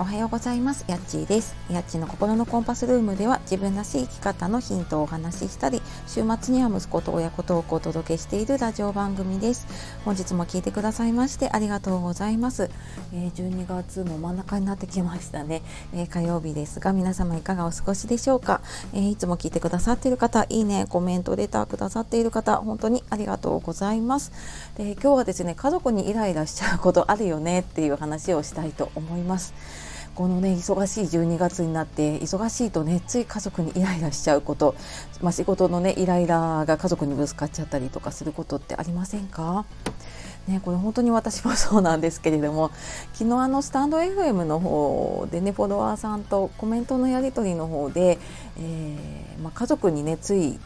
おはようございます。やっちーです。やっちの心のコンパスルームでは自分らしい生き方のヒントをお話ししたり週末には息子と親子トークをお届けしているラジオ番組です。本日も聞いてくださいましてありがとうございます、え、12月も真ん中になってきましたね、え、火曜日ですが皆様いかがお過ごしでしょうか、え、いつも聞いてくださっている方いいねコメントレターくださっている方本当にありがとうございます。で今日はですね家族にイライラしちゃうことあるよねっていう話をしたいと思います。このね忙しい12月になって忙しいとねつい家族にイライラしちゃうこと、まあ、仕事のねイライラが家族にぶつかっちゃったりとかすることってありませんか？ね、これ本当に私もそうなんですけれども。昨日あのスタンド FM の方でねフォロワーさんとコメントのやり取りの方で、えー、まあ、家族にねつい、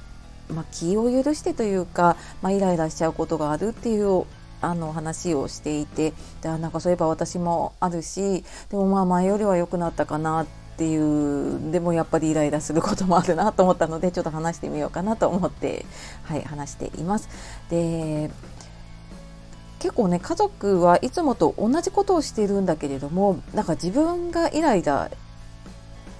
まあ、気を許してというか、まあ、イライラしちゃうことがあるっていうあの話をしていてでなんかそういえば私もあるしでもまあ前よりは良くなったかなっていうでもやっぱりイライラすることもあるなと思ったのでちょっと話してみようかなと思って、はい、話しています。で結構ね家族はいつもと同じことをしているんだけれどもなんか自分がイライラ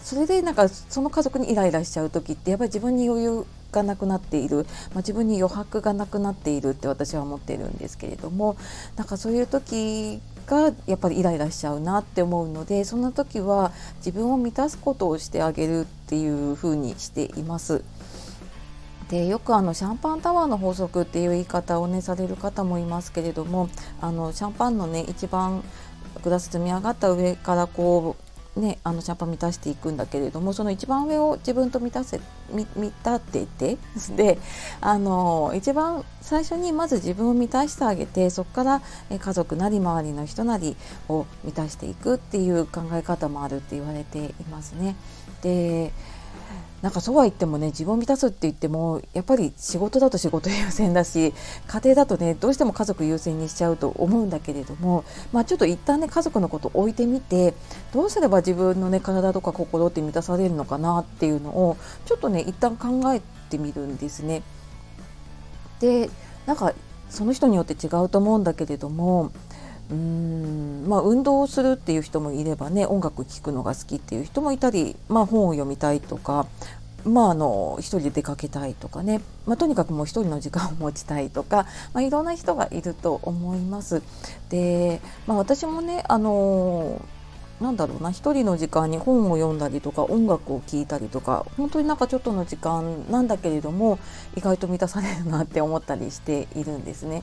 それでなんかその家族にイライラしちゃう時ってやっぱり自分に余裕がなくなっている、まあ、自分に余白がなくなっているって私は思っているんですけれどもなんかそういう時がやっぱりイライラしちゃうなって思うのでそんな時は自分を満たすことをしてあげるっていうふうにしています。でよくあのシャンパンタワーの法則っていう言い方をねされる方もいますけれどもあのシャンパンのね一番グラス積み上がった上からこうね、あのシャンパン満たしていくんだけれどもその一番上を自分と満たせ満たっててであの一番最初にまず自分を満たしてあげてそこから家族なり周りの人なりを満たしていくっていう考え方もあるって言われていますね。でなんかそうは言ってもね自分を満たすって言ってもやっぱり仕事だと仕事優先だし家庭だとねどうしても家族優先にしちゃうと思うんだけれども、まあ、ちょっと一旦ね家族のことを置いてみてどうすれば自分のね体とか心って満たされるのかなっていうのをちょっとね一旦考えてみるんですね。でなんかその人によって違うと思うんだけれどもうんまあ、運動をするっていう人もいればね音楽聴くのが好きっていう人もいたり、まあ、本を読みたいとか、まあ、あの一人で出かけたいとかね、まあ、とにかくもう一人の時間を持ちたいとか、まあ、いろんな人がいると思います。で、まあ、私もねあのなんだろうな一人の時間に本を読んだりとか音楽を聴いたりとか本当になんかちょっとの時間なんだけれども意外と満たされるなって思ったりしているんですね。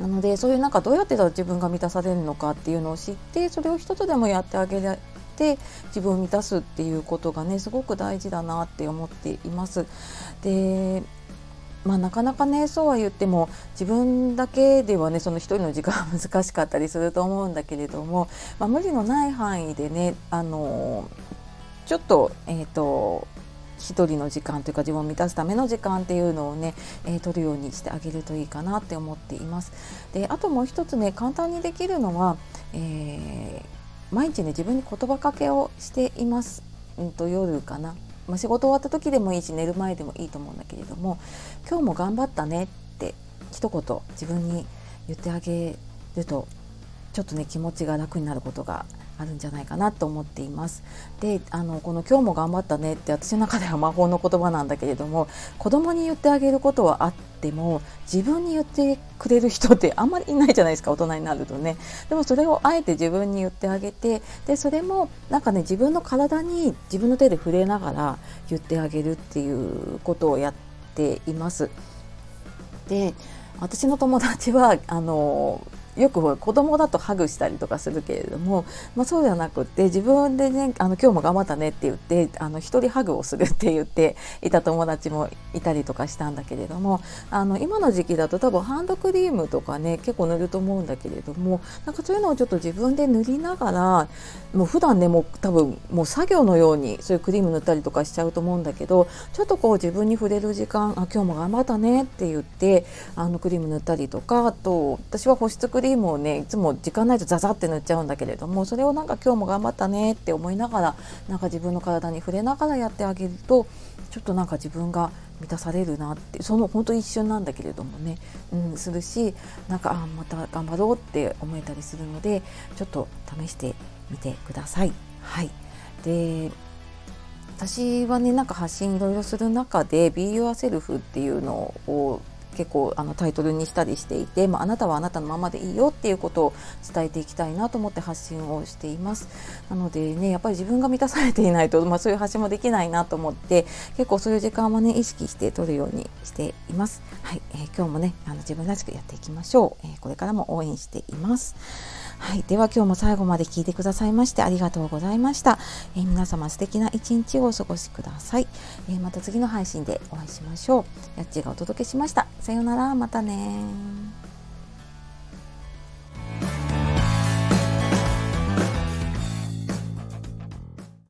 なのでそういうなんかどうやって自分が満たされるのかっていうのを知ってそれを一つでもやってあげて自分を満たすっていうことがねすごく大事だなって思っています。でまあ、なかなかねそうは言っても自分だけではねその一人の時間は 難しかったりすると思うんだけれども、まあ、無理のない範囲でねあのちょっと,、えーと一人の時間というか自分を満たすための時間っていうのをね、えー、取るようにしてあげるといいかなって思っています。であともう一つね簡単にできるのは、えー、毎日ね自分に言葉かけをしています。うんと夜かな、まあ、仕事終わった時でもいいし寝る前でもいいと思うんだけれども「今日も頑張ったね」って一言自分に言ってあげるとちょっとね気持ちが楽になることがあるんじゃないかなと思っています。であのこの「今日も頑張ったね」って私の中では魔法の言葉なんだけれども子供に言ってあげることはあっても自分に言ってくれる人ってあんまりいないじゃないですか大人になるとね。でもそれをあえて自分に言ってあげてでそれもなんかね自分の体に自分の手で触れながら言ってあげるっていうことをやっています。で私の友達はあのよく子供だとハグしたりとかするけれども、まあ、そうじゃなくって自分でねあの今日も頑張ったねって言ってあの1人ハグをするって言っていた友達もいたりとかしたんだけれどもあの今の時期だと多分ハンドクリームとかね結構塗ると思うんだけれどもなんかそういうのをちょっと自分で塗りながらもう普段ねもう多分もう作業のようにそういうクリーム塗ったりとかしちゃうと思うんだけどちょっとこう自分に触れる時間あ今日も頑張ったねって言ってあのクリーム塗ったりとかあと私は保湿クリームをねいつも時間ないとザザって塗っちゃうんだけれどもそれをなんか今日も頑張ったねって思いながらなんか自分の体に触れながらやってあげるとちょっとなんか自分が満たされるなってその本当一瞬なんだけれどもね、うん、するしなんかあまた頑張ろうって思えたりするのでちょっと試してみてください。はい。で私はねなんか発信いろいろする中で「Be Yourself」っていうのを結構あのタイトルにしたりしていて、まあ、なたはあなたのままでいいよっていうことを伝えていきたいなと思って発信をしています。なのでねやっぱり自分が満たされていないと、まあ、そういう発信もできないなと思って結構そういう時間はね意識して取るようにしています。はい、えー、今日もねあの自分らしくやっていきましょう、えー、これからも応援しています。はい、では今日も最後まで聞いてくださいましてありがとうございました。えー、皆様素敵な一日をお過ごしください、えー、また次の配信でお会いしましょう。やっちがお届けしました。さようなら、またね